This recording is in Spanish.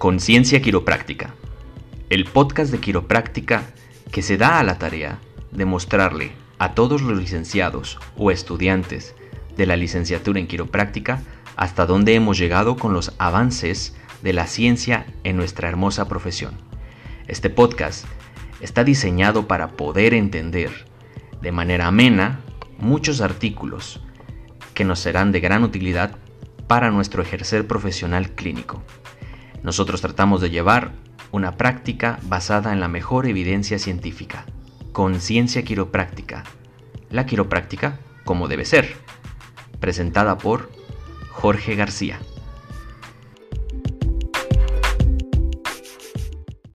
Conciencia Quiropráctica, el podcast de quiropráctica que se da a la tarea de mostrarle a todos los licenciados o estudiantes de la licenciatura en quiropráctica hasta dónde hemos llegado con los avances de la ciencia en nuestra hermosa profesión. Este podcast está diseñado para poder entender de manera amena muchos artículos que nos serán de gran utilidad para nuestro ejercer profesional clínico. Nosotros tratamos de llevar una práctica basada en la mejor evidencia científica, conciencia quiropráctica, la quiropráctica como debe ser, presentada por Jorge García.